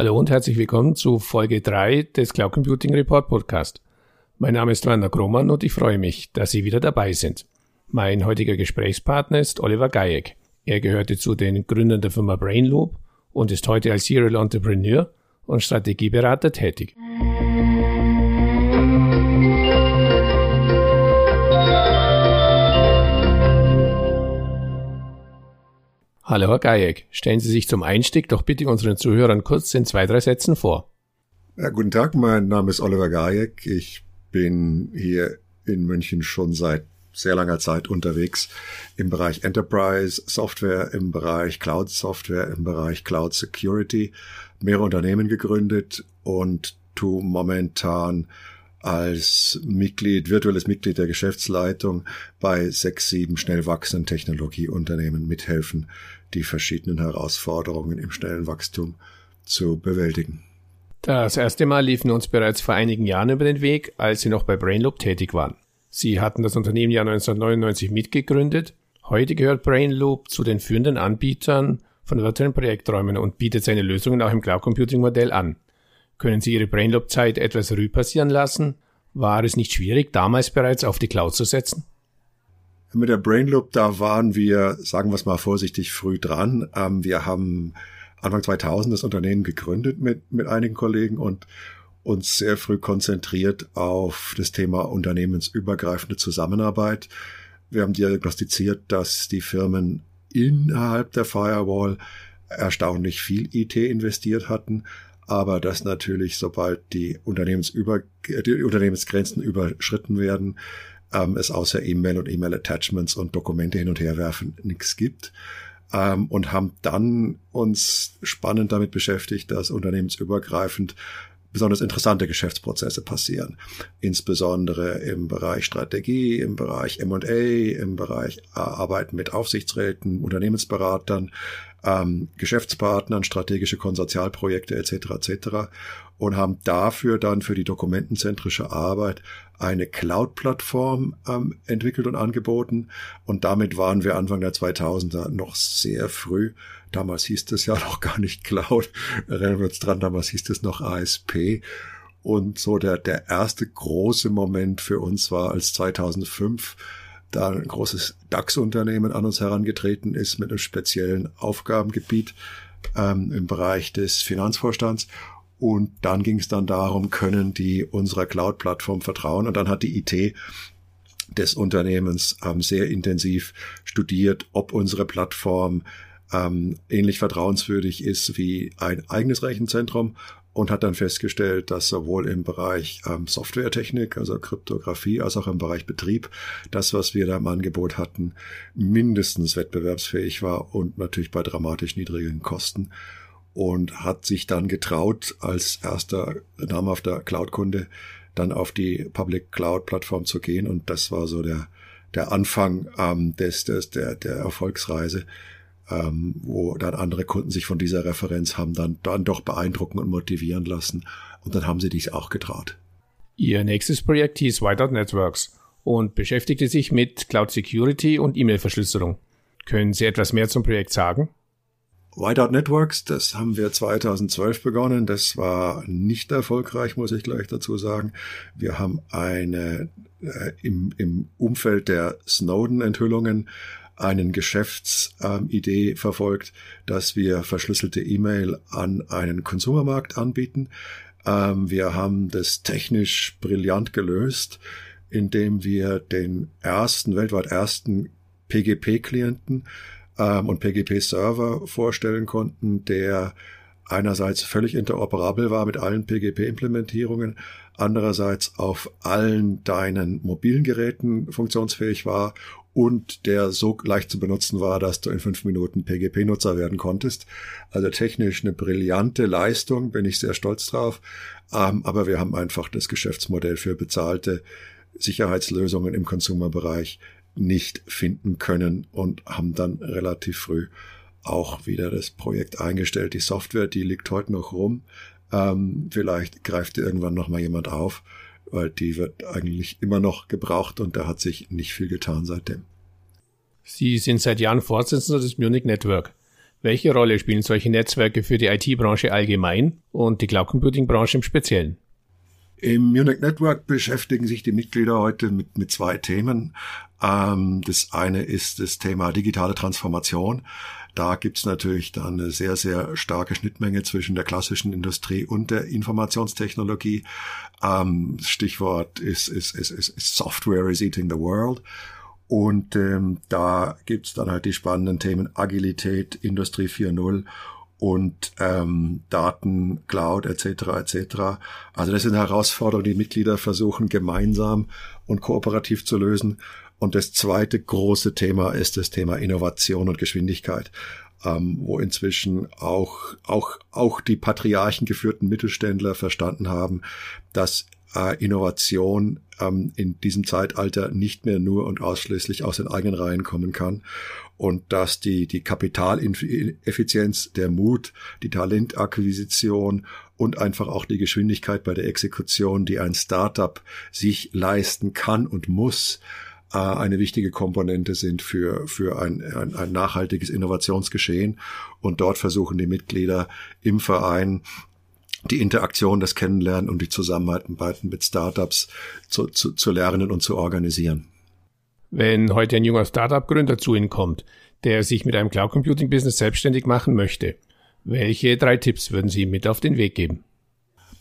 Hallo und herzlich willkommen zu Folge 3 des Cloud Computing Report Podcast. Mein Name ist Werner Krohmann und ich freue mich, dass Sie wieder dabei sind. Mein heutiger Gesprächspartner ist Oliver Gajek. Er gehörte zu den Gründern der Firma Brainloop und ist heute als Serial Entrepreneur und Strategieberater tätig. Hallo Herr Gajek, stellen Sie sich zum Einstieg doch bitte unseren Zuhörern kurz in zwei, drei Sätzen vor. Ja, guten Tag, mein Name ist Oliver Gajek. Ich bin hier in München schon seit sehr langer Zeit unterwegs im Bereich Enterprise Software, im Bereich Cloud Software, im Bereich Cloud Security, mehrere Unternehmen gegründet und tu momentan als Mitglied, virtuelles Mitglied der Geschäftsleitung bei sechs, sieben schnell wachsenden Technologieunternehmen mithelfen, die verschiedenen Herausforderungen im schnellen Wachstum zu bewältigen. Das erste Mal liefen uns bereits vor einigen Jahren über den Weg, als Sie noch bei Brainloop tätig waren. Sie hatten das Unternehmen ja 1999 mitgegründet. Heute gehört Brainloop zu den führenden Anbietern von virtuellen Projekträumen und bietet seine Lösungen auch im Cloud Computing Modell an. Können Sie Ihre Brainloop-Zeit etwas Revue lassen? War es nicht schwierig, damals bereits auf die Cloud zu setzen? Mit der Brainloop, da waren wir, sagen wir es mal vorsichtig, früh dran. Ähm, wir haben Anfang 2000 das Unternehmen gegründet mit, mit einigen Kollegen und uns sehr früh konzentriert auf das Thema unternehmensübergreifende Zusammenarbeit. Wir haben diagnostiziert, dass die Firmen innerhalb der Firewall erstaunlich viel IT investiert hatten aber dass natürlich, sobald die, Unternehmensüber, die Unternehmensgrenzen überschritten werden, ähm, es außer E-Mail und E-Mail-Attachments und Dokumente hin und her werfen nichts gibt. Ähm, und haben dann uns spannend damit beschäftigt, dass unternehmensübergreifend besonders interessante Geschäftsprozesse passieren. Insbesondere im Bereich Strategie, im Bereich M&A, im Bereich Arbeiten mit Aufsichtsräten, Unternehmensberatern, ähm, Geschäftspartnern, strategische Konsortialprojekte etc. etc. und haben dafür dann für die dokumentenzentrische Arbeit eine Cloud-Plattform ähm, entwickelt und angeboten. Und damit waren wir Anfang der 2000er noch sehr früh. Damals hieß es ja noch gar nicht Cloud. Erinnern wir uns dran, damals hieß es noch ASP. Und so der, der erste große Moment für uns war, als 2005 da ein großes DAX-Unternehmen an uns herangetreten ist mit einem speziellen Aufgabengebiet ähm, im Bereich des Finanzvorstands. Und dann ging es dann darum, können die unserer Cloud-Plattform vertrauen? Und dann hat die IT des Unternehmens ähm, sehr intensiv studiert, ob unsere Plattform ähm, ähnlich vertrauenswürdig ist wie ein eigenes Rechenzentrum und hat dann festgestellt, dass sowohl im Bereich ähm, Softwaretechnik, also Kryptographie, als auch im Bereich Betrieb, das, was wir da im Angebot hatten, mindestens wettbewerbsfähig war und natürlich bei dramatisch niedrigen Kosten und hat sich dann getraut, als erster namhafter Cloud-Kunde dann auf die Public Cloud Plattform zu gehen. Und das war so der der Anfang ähm, des, des der der Erfolgsreise ähm, wo dann andere Kunden sich von dieser Referenz haben dann, dann doch beeindrucken und motivieren lassen. Und dann haben sie dies auch getraut. Ihr nächstes Projekt hieß Whiteout Networks und beschäftigte sich mit Cloud Security und E-Mail-Verschlüsselung. Können Sie etwas mehr zum Projekt sagen? Whiteout Networks, das haben wir 2012 begonnen. Das war nicht erfolgreich, muss ich gleich dazu sagen. Wir haben eine äh, im, im Umfeld der Snowden-Enthüllungen einen Geschäftsidee verfolgt, dass wir verschlüsselte E-Mail an einen Konsumermarkt anbieten. Ähm, wir haben das technisch brillant gelöst, indem wir den ersten, weltweit ersten PGP-Klienten ähm, und PGP-Server vorstellen konnten, der einerseits völlig interoperabel war mit allen PGP-Implementierungen, andererseits auf allen deinen mobilen Geräten funktionsfähig war und der so leicht zu benutzen war, dass du in fünf Minuten PGP-Nutzer werden konntest. Also technisch eine brillante Leistung, bin ich sehr stolz drauf. Ähm, aber wir haben einfach das Geschäftsmodell für bezahlte Sicherheitslösungen im Consumer-Bereich nicht finden können und haben dann relativ früh auch wieder das Projekt eingestellt. Die Software, die liegt heute noch rum. Ähm, vielleicht greift irgendwann noch mal jemand auf weil die wird eigentlich immer noch gebraucht und da hat sich nicht viel getan seitdem. Sie sind seit Jahren Vorsitzender des Munich Network. Welche Rolle spielen solche Netzwerke für die IT-Branche allgemein und die Cloud Computing-Branche im Speziellen? Im Munich Network beschäftigen sich die Mitglieder heute mit, mit zwei Themen. Ähm, das eine ist das Thema digitale Transformation. Da gibt's natürlich dann eine sehr, sehr starke Schnittmenge zwischen der klassischen Industrie und der Informationstechnologie. Ähm, Stichwort ist, ist, ist, ist Software is eating the world. Und ähm, da gibt's dann halt die spannenden Themen Agilität, Industrie 4.0 und ähm, Daten, Cloud etc. etc. Also das sind Herausforderungen, die Mitglieder versuchen gemeinsam und kooperativ zu lösen. Und das zweite große Thema ist das Thema Innovation und Geschwindigkeit, ähm, wo inzwischen auch, auch, auch die patriarchen geführten Mittelständler verstanden haben, dass äh, Innovation ähm, in diesem Zeitalter nicht mehr nur und ausschließlich aus den eigenen Reihen kommen kann. Und dass die, die Kapitaleffizienz, der Mut, die Talentakquisition und einfach auch die Geschwindigkeit bei der Exekution, die ein Startup sich leisten kann und muss, äh, eine wichtige Komponente sind für, für ein, ein, ein nachhaltiges Innovationsgeschehen. Und dort versuchen die Mitglieder im Verein die Interaktion, das Kennenlernen und die Zusammenarbeit mit Startups zu, zu, zu lernen und zu organisieren. Wenn heute ein junger Startup-Gründer zu Ihnen kommt, der sich mit einem Cloud Computing Business selbstständig machen möchte, welche drei Tipps würden Sie ihm mit auf den Weg geben?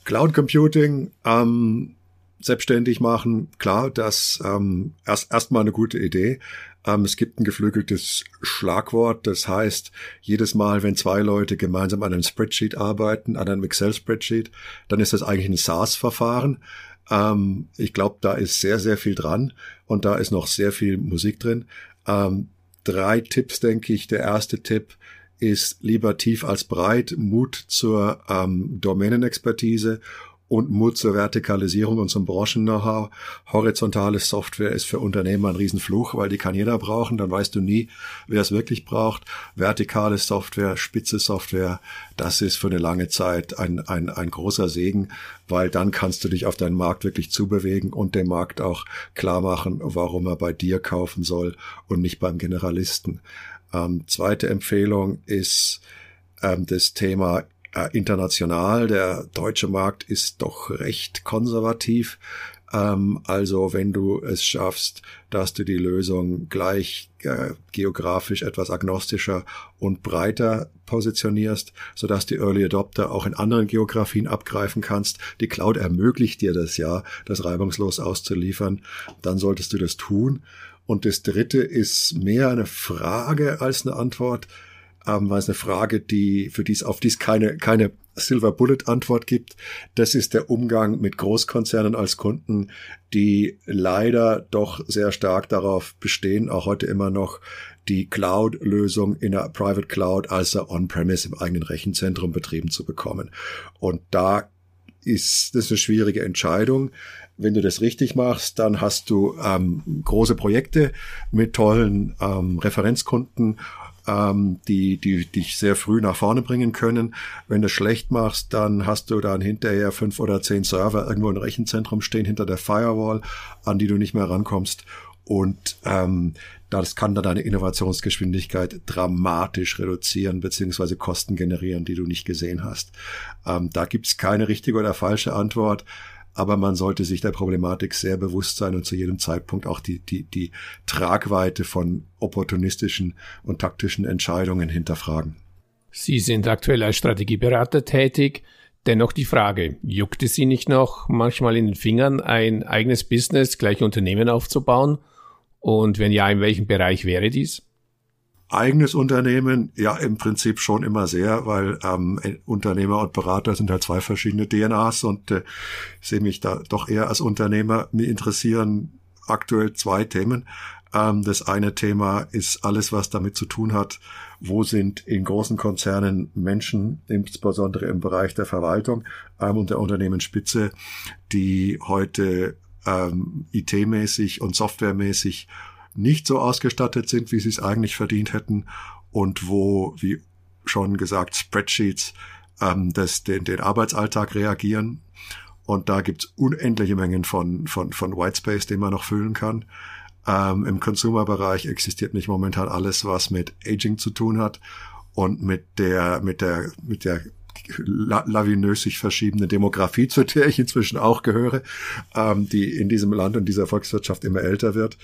Cloud Computing ähm, selbstständig machen, klar, das ähm, erst erstmal eine gute Idee. Ähm, es gibt ein geflügeltes Schlagwort, das heißt, jedes Mal, wenn zwei Leute gemeinsam an einem Spreadsheet arbeiten, an einem Excel-Spreadsheet, dann ist das eigentlich ein SaaS-Verfahren. Ähm, ich glaube, da ist sehr, sehr viel dran und da ist noch sehr viel Musik drin. Ähm, drei Tipps, denke ich. Der erste Tipp ist lieber tief als breit, Mut zur ähm, Domänenexpertise und Mut zur Vertikalisierung und zum Branchen-Know-how. Horizontale Software ist für Unternehmer ein Riesenfluch, weil die kann jeder brauchen. Dann weißt du nie, wer es wirklich braucht. Vertikale Software, spitze Software, das ist für eine lange Zeit ein, ein, ein großer Segen, weil dann kannst du dich auf deinen Markt wirklich zubewegen und dem Markt auch klar machen, warum er bei dir kaufen soll und nicht beim Generalisten. Ähm, zweite Empfehlung ist ähm, das Thema äh, international. Der deutsche Markt ist doch recht konservativ. Ähm, also wenn du es schaffst, dass du die Lösung gleich äh, geografisch etwas agnostischer und breiter positionierst, sodass die Early Adopter auch in anderen Geografien abgreifen kannst. Die Cloud ermöglicht dir das ja, das reibungslos auszuliefern. Dann solltest du das tun. Und das dritte ist mehr eine Frage als eine Antwort ähm, weil es eine Frage, die für dies auf dies keine keine Silver Bullet Antwort gibt. Das ist der Umgang mit Großkonzernen als Kunden, die leider doch sehr stark darauf bestehen, auch heute immer noch die Cloud-Lösung in der Private Cloud als On-Premise im eigenen Rechenzentrum betrieben zu bekommen. Und da ist das eine schwierige Entscheidung. Wenn du das richtig machst, dann hast du ähm, große Projekte mit tollen ähm, Referenzkunden ähm, die, die dich sehr früh nach vorne bringen können. Wenn du schlecht machst, dann hast du dann hinterher fünf oder zehn Server irgendwo im Rechenzentrum stehen hinter der Firewall, an die du nicht mehr rankommst. Und ähm, das kann dann deine Innovationsgeschwindigkeit dramatisch reduzieren beziehungsweise Kosten generieren, die du nicht gesehen hast. Ähm, da gibt's keine richtige oder falsche Antwort aber man sollte sich der Problematik sehr bewusst sein und zu jedem Zeitpunkt auch die, die, die Tragweite von opportunistischen und taktischen Entscheidungen hinterfragen. Sie sind aktuell als Strategieberater tätig. Dennoch die Frage, juckt es Sie nicht noch manchmal in den Fingern, ein eigenes Business, gleich Unternehmen aufzubauen? Und wenn ja, in welchem Bereich wäre dies? Eigenes Unternehmen, ja, im Prinzip schon immer sehr, weil ähm, Unternehmer und Berater sind halt zwei verschiedene DNAs und äh, sehe mich da doch eher als Unternehmer. Mir interessieren aktuell zwei Themen. Ähm, das eine Thema ist alles, was damit zu tun hat, wo sind in großen Konzernen Menschen, insbesondere im Bereich der Verwaltung ähm, und der Unternehmensspitze, die heute ähm, IT-mäßig und softwaremäßig nicht so ausgestattet sind, wie sie es eigentlich verdient hätten und wo, wie schon gesagt, Spreadsheets ähm, das, den, den Arbeitsalltag reagieren. Und da gibt's unendliche Mengen von, von, von Whitespace, den man noch füllen kann. Ähm, Im Consumer-Bereich existiert nicht momentan alles, was mit Aging zu tun hat. und mit der, mit der, mit der lavinös sich verschiebende Demografie, zu der ich inzwischen auch gehöre, ähm, die in diesem Land und dieser Volkswirtschaft immer älter wird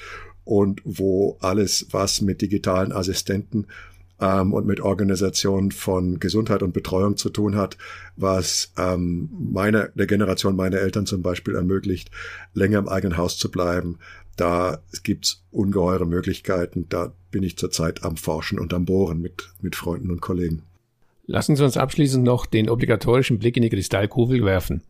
und wo alles, was mit digitalen Assistenten ähm, und mit Organisation von Gesundheit und Betreuung zu tun hat, was ähm, meiner, der Generation meiner Eltern zum Beispiel ermöglicht, länger im eigenen Haus zu bleiben. Da gibt's ungeheure Möglichkeiten. Da bin ich zurzeit am Forschen und am Bohren mit, mit Freunden und Kollegen. Lassen Sie uns abschließend noch den obligatorischen Blick in die Kristallkugel werfen.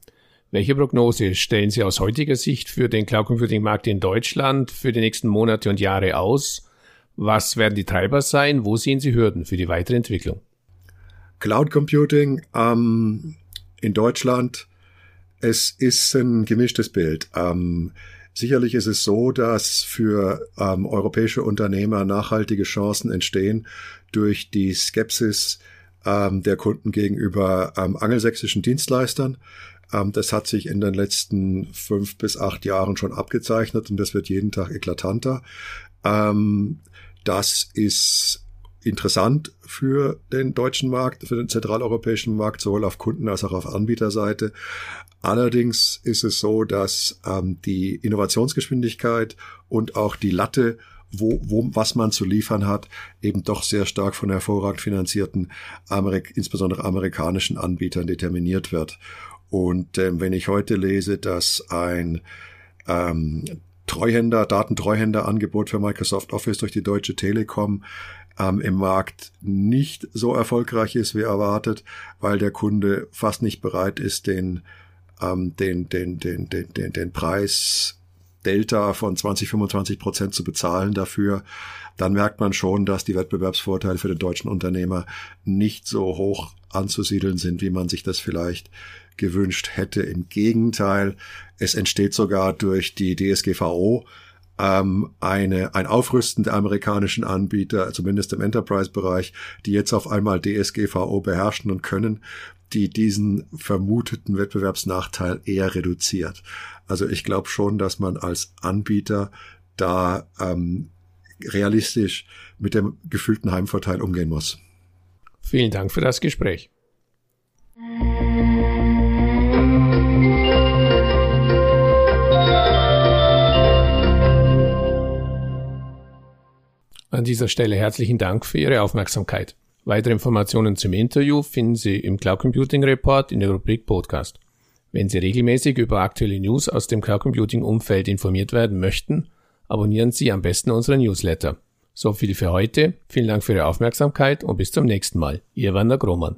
Welche Prognose stellen Sie aus heutiger Sicht für den Cloud Computing Markt in Deutschland für die nächsten Monate und Jahre aus? Was werden die Treiber sein? Wo sehen Sie Hürden für die weitere Entwicklung? Cloud Computing ähm, in Deutschland, es ist ein gemischtes Bild. Ähm, sicherlich ist es so, dass für ähm, europäische Unternehmer nachhaltige Chancen entstehen durch die Skepsis ähm, der Kunden gegenüber ähm, angelsächsischen Dienstleistern. Ähm, das hat sich in den letzten fünf bis acht Jahren schon abgezeichnet und das wird jeden Tag eklatanter. Ähm, das ist interessant für den deutschen Markt, für den zentraleuropäischen Markt, sowohl auf Kunden- als auch auf Anbieterseite. Allerdings ist es so, dass ähm, die Innovationsgeschwindigkeit und auch die Latte wo, wo, was man zu liefern hat, eben doch sehr stark von hervorragend finanzierten, Amerik insbesondere amerikanischen Anbietern determiniert wird. Und ähm, wenn ich heute lese, dass ein ähm, Treuhänder, Datentreuhänderangebot für Microsoft Office durch die Deutsche Telekom ähm, im Markt nicht so erfolgreich ist wie erwartet, weil der Kunde fast nicht bereit ist, den, ähm, den, den, den, den, den, den Preis Delta von 20, 25 Prozent zu bezahlen dafür, dann merkt man schon, dass die Wettbewerbsvorteile für den deutschen Unternehmer nicht so hoch anzusiedeln sind, wie man sich das vielleicht gewünscht hätte. Im Gegenteil, es entsteht sogar durch die DSGVO ähm, eine, ein Aufrüsten der amerikanischen Anbieter, zumindest im Enterprise-Bereich, die jetzt auf einmal DSGVO beherrschen und können, die diesen vermuteten Wettbewerbsnachteil eher reduziert. Also ich glaube schon, dass man als Anbieter da ähm, realistisch mit dem gefühlten Heimvorteil umgehen muss. Vielen Dank für das Gespräch. An dieser Stelle herzlichen Dank für Ihre Aufmerksamkeit. Weitere Informationen zum Interview finden Sie im Cloud Computing Report in der Rubrik Podcast. Wenn Sie regelmäßig über aktuelle News aus dem Cloud Computing Umfeld informiert werden möchten, abonnieren Sie am besten unseren Newsletter. So viel für heute. Vielen Dank für Ihre Aufmerksamkeit und bis zum nächsten Mal. Ihr Wander Grohmann.